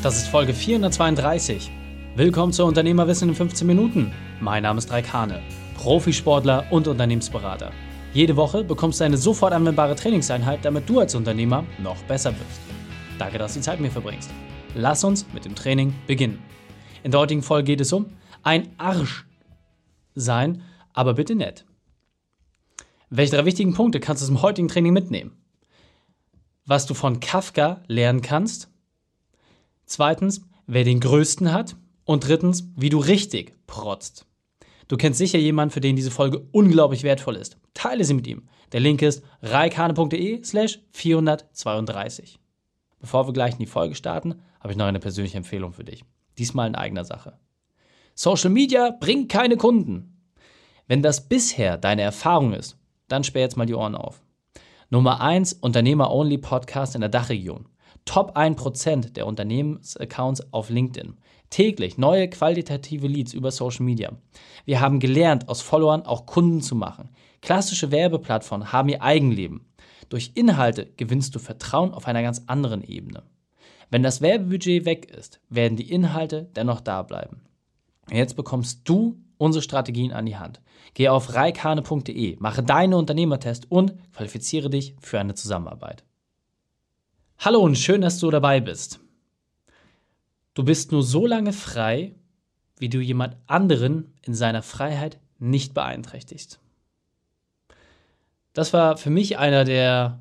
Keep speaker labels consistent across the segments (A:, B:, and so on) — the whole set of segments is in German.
A: Das ist Folge 432. Willkommen zu Unternehmerwissen in 15 Minuten. Mein Name ist Raik Hane, Profisportler und Unternehmensberater. Jede Woche bekommst du eine sofort anwendbare Trainingseinheit, damit du als Unternehmer noch besser wirst. Danke, dass du die Zeit mit mir verbringst. Lass uns mit dem Training beginnen. In der heutigen Folge geht es um ein Arsch sein, aber bitte nett. Welche drei wichtigen Punkte kannst du zum heutigen Training mitnehmen? Was du von Kafka lernen kannst. Zweitens, wer den größten hat. Und drittens, wie du richtig protzt. Du kennst sicher jemanden, für den diese Folge unglaublich wertvoll ist. Teile sie mit ihm. Der Link ist reikane.de slash 432. Bevor wir gleich in die Folge starten, habe ich noch eine persönliche Empfehlung für dich. Diesmal in eigener Sache. Social Media bringt keine Kunden. Wenn das bisher deine Erfahrung ist, dann sperr jetzt mal die Ohren auf. Nummer 1 Unternehmer-Only Podcast in der Dachregion. Top 1% der Unternehmensaccounts auf LinkedIn. Täglich neue qualitative Leads über Social Media. Wir haben gelernt, aus Followern auch Kunden zu machen. Klassische Werbeplattformen haben ihr Eigenleben. Durch Inhalte gewinnst du Vertrauen auf einer ganz anderen Ebene. Wenn das Werbebudget weg ist, werden die Inhalte dennoch da bleiben. Jetzt bekommst du unsere Strategien an die Hand. Geh auf reikane.de, mache deinen Unternehmertest und qualifiziere dich für eine Zusammenarbeit. Hallo und schön, dass du dabei bist. Du bist nur so lange frei, wie du jemand anderen in seiner Freiheit nicht beeinträchtigst. Das war für mich einer der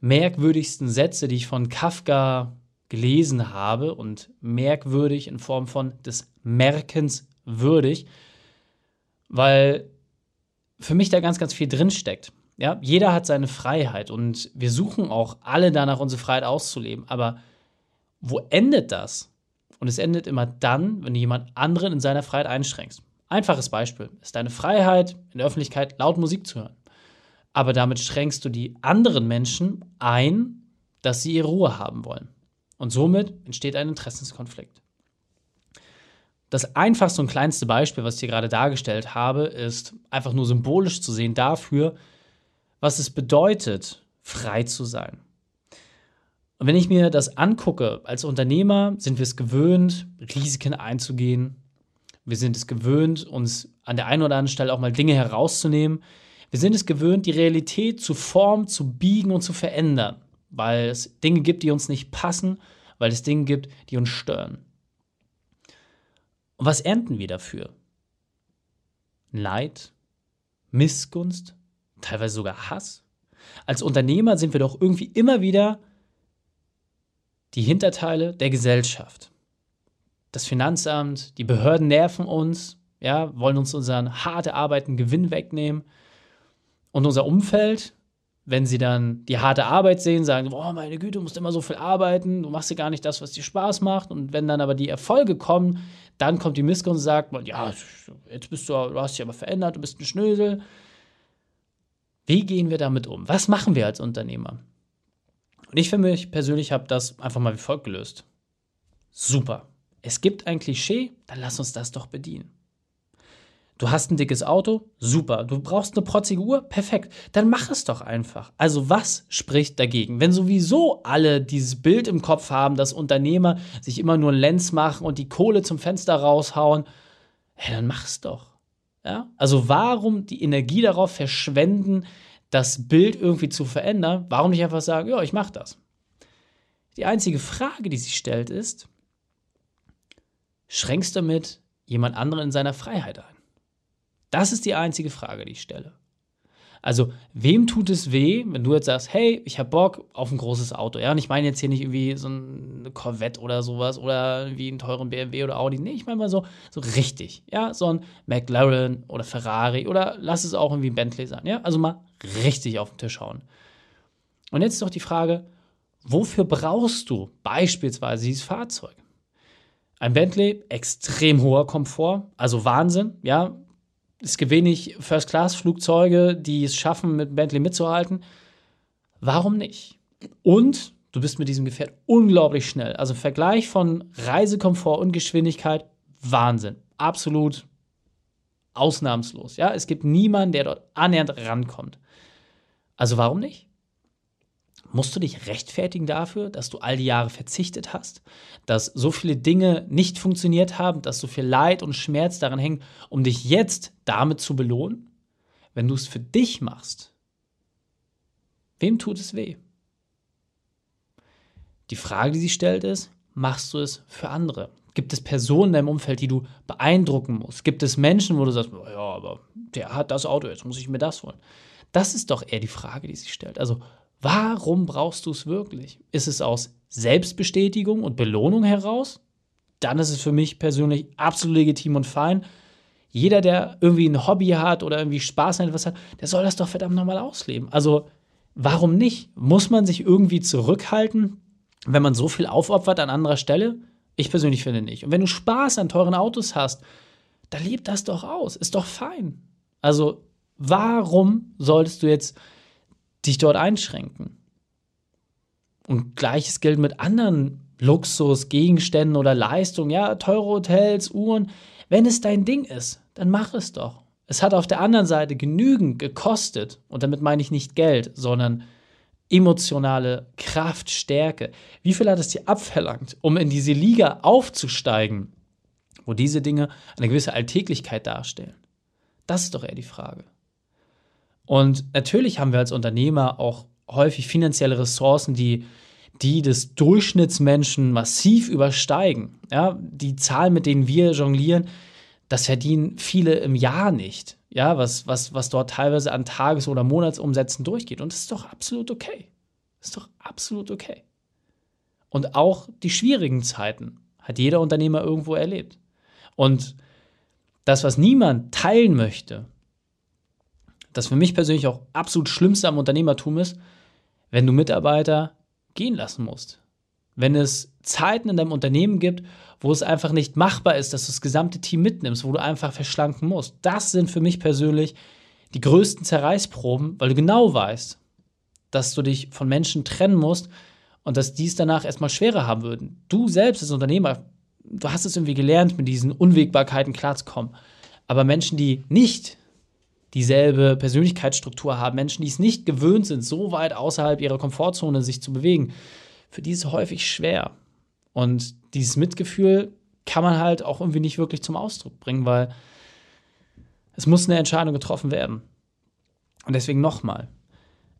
A: merkwürdigsten Sätze, die ich von Kafka gelesen habe und merkwürdig in Form von des Merkens würdig, weil für mich da ganz, ganz viel drinsteckt. Ja, jeder hat seine Freiheit und wir suchen auch alle danach, unsere Freiheit auszuleben. Aber wo endet das? Und es endet immer dann, wenn du jemand anderen in seiner Freiheit einschränkst. Einfaches Beispiel ist deine Freiheit, in der Öffentlichkeit laut Musik zu hören. Aber damit schränkst du die anderen Menschen ein, dass sie ihre Ruhe haben wollen. Und somit entsteht ein Interessenskonflikt. Das einfachste und kleinste Beispiel, was ich hier gerade dargestellt habe, ist einfach nur symbolisch zu sehen dafür, was es bedeutet, frei zu sein. Und wenn ich mir das angucke, als Unternehmer sind wir es gewöhnt, Risiken einzugehen. Wir sind es gewöhnt, uns an der einen oder anderen Stelle auch mal Dinge herauszunehmen. Wir sind es gewöhnt, die Realität zu formen, zu biegen und zu verändern, weil es Dinge gibt, die uns nicht passen, weil es Dinge gibt, die uns stören. Und was ernten wir dafür? Leid, Missgunst, teilweise sogar Hass. Als Unternehmer sind wir doch irgendwie immer wieder die Hinterteile der Gesellschaft. Das Finanzamt, die Behörden nerven uns, ja, wollen uns unseren hart erarbeiteten Gewinn wegnehmen. Und unser Umfeld, wenn sie dann die harte Arbeit sehen, sagen, boah, meine Güte, du musst immer so viel arbeiten, du machst ja gar nicht das, was dir Spaß macht. Und wenn dann aber die Erfolge kommen, dann kommt die Missgunst und sagt, ja, jetzt bist du, du hast dich aber verändert, du bist ein Schnösel. Wie gehen wir damit um? Was machen wir als Unternehmer? Und ich für mich persönlich habe das einfach mal wie folgt gelöst. Super. Es gibt ein Klischee, dann lass uns das doch bedienen. Du hast ein dickes Auto, super. Du brauchst eine protzige Uhr, perfekt. Dann mach es doch einfach. Also was spricht dagegen? Wenn sowieso alle dieses Bild im Kopf haben, dass Unternehmer sich immer nur Lenz machen und die Kohle zum Fenster raushauen, hey, dann mach's doch. Ja? Also warum die Energie darauf verschwenden, das Bild irgendwie zu verändern? Warum nicht einfach sagen, ja, ich mach das? Die einzige Frage, die sich stellt, ist, schränkst du damit jemand anderen in seiner Freiheit ein? Das ist die einzige Frage, die ich stelle. Also, wem tut es weh, wenn du jetzt sagst, hey, ich habe Bock auf ein großes Auto? Ja, und ich meine jetzt hier nicht irgendwie so eine Corvette oder sowas oder wie einen teuren BMW oder Audi. Nee, ich meine mal so, so richtig. Ja, so ein McLaren oder Ferrari oder lass es auch irgendwie ein Bentley sein. Ja, also mal richtig auf den Tisch hauen. Und jetzt ist doch die Frage, wofür brauchst du beispielsweise dieses Fahrzeug? Ein Bentley, extrem hoher Komfort, also Wahnsinn, ja, es gibt wenig First-Class-Flugzeuge, die es schaffen, mit Bentley mitzuhalten. Warum nicht? Und du bist mit diesem Gefährt unglaublich schnell. Also Vergleich von Reisekomfort und Geschwindigkeit, Wahnsinn. Absolut ausnahmslos. Ja, es gibt niemanden, der dort annähernd rankommt. Also warum nicht? Musst du dich rechtfertigen dafür, dass du all die Jahre verzichtet hast, dass so viele Dinge nicht funktioniert haben, dass so viel Leid und Schmerz daran hängen, um dich jetzt damit zu belohnen? Wenn du es für dich machst, wem tut es weh? Die Frage, die sie stellt, ist, machst du es für andere? Gibt es Personen in deinem Umfeld, die du beeindrucken musst? Gibt es Menschen, wo du sagst, ja, aber der hat das Auto, jetzt muss ich mir das holen? Das ist doch eher die Frage, die sich stellt. Also, warum brauchst du es wirklich? Ist es aus Selbstbestätigung und Belohnung heraus? Dann ist es für mich persönlich absolut legitim und fein. Jeder, der irgendwie ein Hobby hat oder irgendwie Spaß an etwas hat, der soll das doch verdammt nochmal ausleben. Also, warum nicht? Muss man sich irgendwie zurückhalten, wenn man so viel aufopfert an anderer Stelle? Ich persönlich finde nicht. Und wenn du Spaß an teuren Autos hast, dann leb das doch aus. Ist doch fein. Also, warum solltest du jetzt dich dort einschränken? Und gleiches gilt mit anderen Luxusgegenständen oder Leistungen, ja, teure Hotels, Uhren. Wenn es dein Ding ist, dann mach es doch. Es hat auf der anderen Seite genügend gekostet. Und damit meine ich nicht Geld, sondern emotionale Kraft, Stärke. Wie viel hat es dir abverlangt, um in diese Liga aufzusteigen, wo diese Dinge eine gewisse Alltäglichkeit darstellen? Das ist doch eher die Frage. Und natürlich haben wir als Unternehmer auch häufig finanzielle Ressourcen, die die des Durchschnittsmenschen massiv übersteigen. Ja, die Zahlen, mit denen wir jonglieren, das verdienen viele im Jahr nicht ja, was, was, was dort teilweise an Tages- oder Monatsumsätzen durchgeht. Und das ist doch absolut okay. Das ist doch absolut okay. Und auch die schwierigen Zeiten hat jeder Unternehmer irgendwo erlebt. Und das, was niemand teilen möchte, das für mich persönlich auch absolut Schlimmste am Unternehmertum ist, wenn du Mitarbeiter gehen lassen musst. Wenn es Zeiten in deinem Unternehmen gibt, wo es einfach nicht machbar ist, dass du das gesamte Team mitnimmst, wo du einfach verschlanken musst. Das sind für mich persönlich die größten Zerreißproben, weil du genau weißt, dass du dich von Menschen trennen musst und dass dies danach erstmal schwerer haben würden. Du selbst als Unternehmer, du hast es irgendwie gelernt, mit diesen Unwägbarkeiten klarzukommen. Aber Menschen, die nicht dieselbe Persönlichkeitsstruktur haben, Menschen, die es nicht gewöhnt sind, so weit außerhalb ihrer Komfortzone sich zu bewegen, für die ist es häufig schwer. Und dieses Mitgefühl kann man halt auch irgendwie nicht wirklich zum Ausdruck bringen, weil es muss eine Entscheidung getroffen werden. Und deswegen nochmal,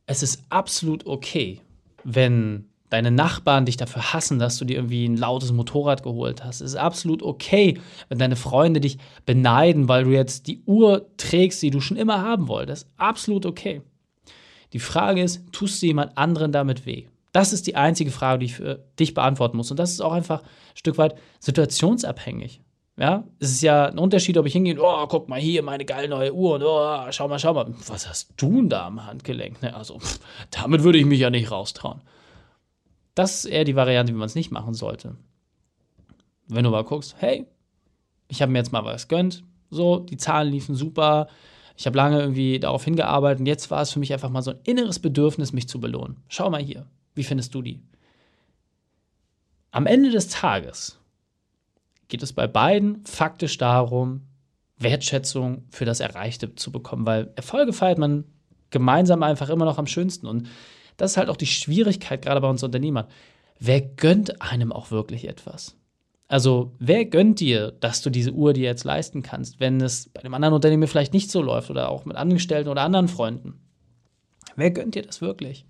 A: es ist absolut okay, wenn deine Nachbarn dich dafür hassen, dass du dir irgendwie ein lautes Motorrad geholt hast. Es ist absolut okay, wenn deine Freunde dich beneiden, weil du jetzt die Uhr trägst, die du schon immer haben wolltest. Absolut okay. Die Frage ist, tust du jemand anderen damit weh? Das ist die einzige Frage, die ich für dich beantworten muss. Und das ist auch einfach ein Stück weit situationsabhängig. Ja, es ist ja ein Unterschied, ob ich hingehe, oh, guck mal hier, meine geile neue Uhr und oh, schau mal, schau mal, was hast du denn da am Handgelenk? Ne? Also, pff, damit würde ich mich ja nicht raustrauen. Das ist eher die Variante, wie man es nicht machen sollte. Wenn du mal guckst, hey, ich habe mir jetzt mal was gönnt, so, die Zahlen liefen super, ich habe lange irgendwie darauf hingearbeitet und jetzt war es für mich einfach mal so ein inneres Bedürfnis, mich zu belohnen. Schau mal hier, wie findest du die? Am Ende des Tages geht es bei beiden faktisch darum, Wertschätzung für das Erreichte zu bekommen, weil Erfolge feiert man gemeinsam einfach immer noch am schönsten. Und das ist halt auch die Schwierigkeit, gerade bei uns Unternehmern. Wer gönnt einem auch wirklich etwas? Also, wer gönnt dir, dass du diese Uhr dir jetzt leisten kannst, wenn es bei einem anderen Unternehmen vielleicht nicht so läuft oder auch mit Angestellten oder anderen Freunden? Wer gönnt dir das wirklich?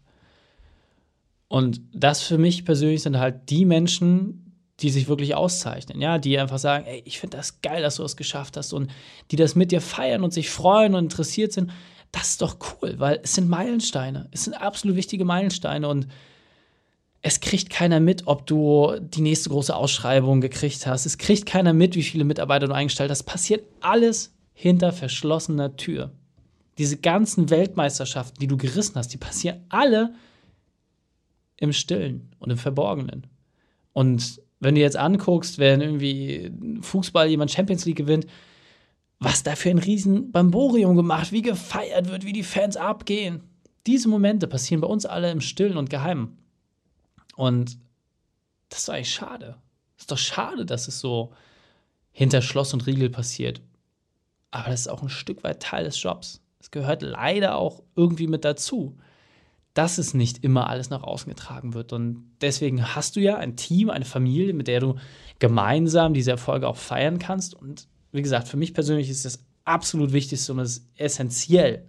A: Und das für mich persönlich sind halt die Menschen, die sich wirklich auszeichnen, ja, die einfach sagen, ey, ich finde das geil, dass du es geschafft hast und die das mit dir feiern und sich freuen und interessiert sind. Das ist doch cool, weil es sind Meilensteine. Es sind absolut wichtige Meilensteine und es kriegt keiner mit, ob du die nächste große Ausschreibung gekriegt hast. Es kriegt keiner mit, wie viele Mitarbeiter du eingestellt hast. Das passiert alles hinter verschlossener Tür. Diese ganzen Weltmeisterschaften, die du gerissen hast, die passieren alle im Stillen und im Verborgenen. Und wenn du jetzt anguckst, wenn irgendwie Fußball jemand Champions League gewinnt, was da für ein riesen Bamborium gemacht, wie gefeiert wird, wie die Fans abgehen. Diese Momente passieren bei uns alle im Stillen und Geheimen. Und das ist doch eigentlich schade. Das ist doch schade, dass es so hinter Schloss und Riegel passiert. Aber das ist auch ein Stück weit Teil des Jobs. Es gehört leider auch irgendwie mit dazu dass es nicht immer alles nach außen getragen wird. Und deswegen hast du ja ein Team, eine Familie, mit der du gemeinsam diese Erfolge auch feiern kannst. Und wie gesagt, für mich persönlich ist das absolut Wichtigste und es ist essentiell,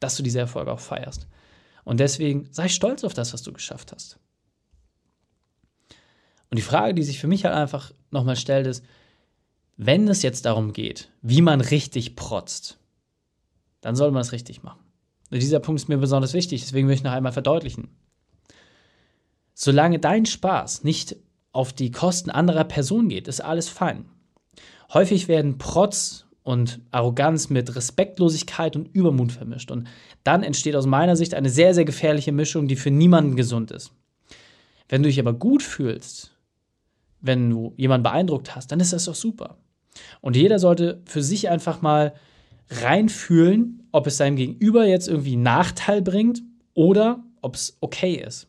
A: dass du diese Erfolge auch feierst. Und deswegen sei stolz auf das, was du geschafft hast. Und die Frage, die sich für mich halt einfach nochmal stellt, ist, wenn es jetzt darum geht, wie man richtig protzt, dann soll man es richtig machen. Und dieser Punkt ist mir besonders wichtig, deswegen möchte ich noch einmal verdeutlichen. Solange dein Spaß nicht auf die Kosten anderer Personen geht, ist alles fein. Häufig werden Protz und Arroganz mit Respektlosigkeit und Übermut vermischt. Und dann entsteht aus meiner Sicht eine sehr, sehr gefährliche Mischung, die für niemanden gesund ist. Wenn du dich aber gut fühlst, wenn du jemanden beeindruckt hast, dann ist das doch super. Und jeder sollte für sich einfach mal reinfühlen, ob es seinem Gegenüber jetzt irgendwie Nachteil bringt oder ob es okay ist.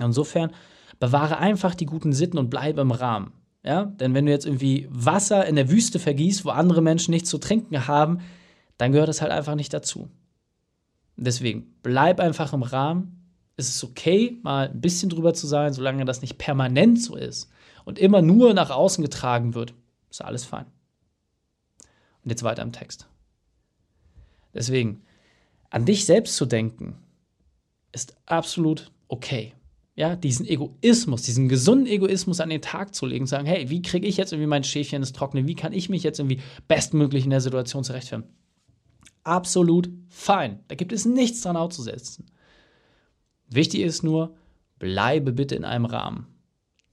A: Insofern bewahre einfach die guten Sitten und bleibe im Rahmen. Ja? Denn wenn du jetzt irgendwie Wasser in der Wüste vergießt, wo andere Menschen nichts zu trinken haben, dann gehört es halt einfach nicht dazu. Deswegen bleib einfach im Rahmen. Es ist okay, mal ein bisschen drüber zu sein, solange das nicht permanent so ist und immer nur nach außen getragen wird. Ist alles fein. Und jetzt weiter im Text. Deswegen, an dich selbst zu denken, ist absolut okay. Ja, diesen Egoismus, diesen gesunden Egoismus an den Tag zu legen, sagen, hey, wie kriege ich jetzt irgendwie mein Schäfchen ins Trockene? Wie kann ich mich jetzt irgendwie bestmöglich in der Situation zurechtfinden? Absolut fein. Da gibt es nichts dran auszusetzen. Wichtig ist nur, bleibe bitte in einem Rahmen.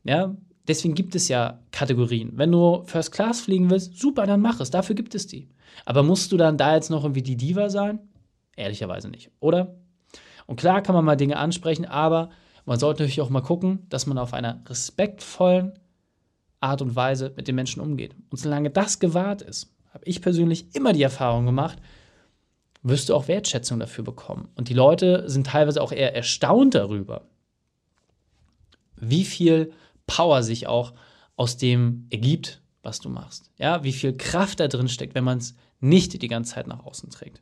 A: Ja, deswegen gibt es ja Kategorien. Wenn du First Class fliegen willst, super, dann mach es. Dafür gibt es die. Aber musst du dann da jetzt noch irgendwie die Diva sein? Ehrlicherweise nicht, oder? Und klar kann man mal Dinge ansprechen, aber man sollte natürlich auch mal gucken, dass man auf einer respektvollen Art und Weise mit den Menschen umgeht. Und solange das gewahrt ist, habe ich persönlich immer die Erfahrung gemacht, wirst du auch Wertschätzung dafür bekommen. Und die Leute sind teilweise auch eher erstaunt darüber, wie viel Power sich auch aus dem ergibt, was du machst. Ja, wie viel Kraft da drin steckt, wenn man es nicht die ganze Zeit nach außen trägt.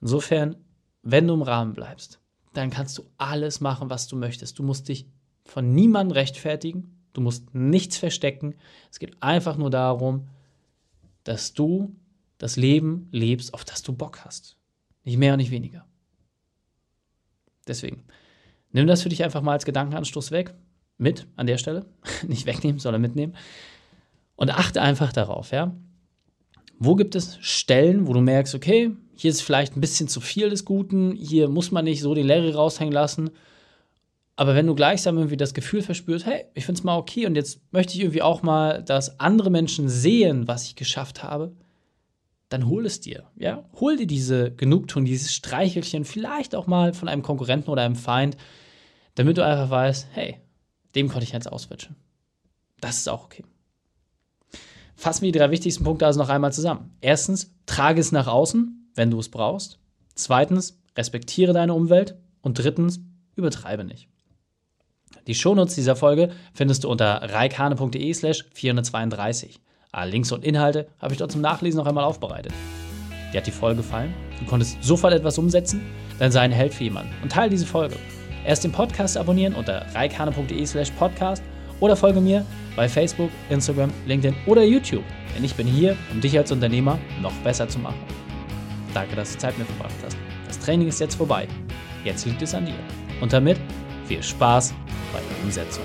A: Insofern, wenn du im Rahmen bleibst, dann kannst du alles machen, was du möchtest. Du musst dich von niemandem rechtfertigen, du musst nichts verstecken. Es geht einfach nur darum, dass du das Leben lebst, auf das du Bock hast. Nicht mehr und nicht weniger. Deswegen, nimm das für dich einfach mal als Gedankenanstoß weg. Mit an der Stelle. nicht wegnehmen, sondern mitnehmen. Und achte einfach darauf, ja. Wo gibt es Stellen, wo du merkst, okay, hier ist vielleicht ein bisschen zu viel des Guten, hier muss man nicht so die Larry raushängen lassen. Aber wenn du gleichsam irgendwie das Gefühl verspürst, hey, ich finde es mal okay und jetzt möchte ich irgendwie auch mal, dass andere Menschen sehen, was ich geschafft habe, dann hol es dir. Ja? Hol dir diese Genugtuung, dieses Streichelchen, vielleicht auch mal von einem Konkurrenten oder einem Feind, damit du einfach weißt, hey, dem konnte ich jetzt auswitschen. Das ist auch okay. Fassen wir die drei wichtigsten Punkte also noch einmal zusammen. Erstens, trage es nach außen, wenn du es brauchst. Zweitens, respektiere deine Umwelt. Und drittens, übertreibe nicht. Die Shownotes dieser Folge findest du unter reikane.de slash 432. Alle Links und Inhalte habe ich dort zum Nachlesen noch einmal aufbereitet. Dir hat die Folge gefallen? Du konntest sofort etwas umsetzen? Dann sei ein Held für jemanden und teile diese Folge. Erst den Podcast abonnieren unter reikane.de slash podcast oder folge mir bei Facebook, Instagram, LinkedIn oder YouTube. Denn ich bin hier, um dich als Unternehmer noch besser zu machen. Danke, dass du Zeit mit mir verbracht hast. Das Training ist jetzt vorbei. Jetzt liegt es an dir. Und damit viel Spaß bei der Umsetzung.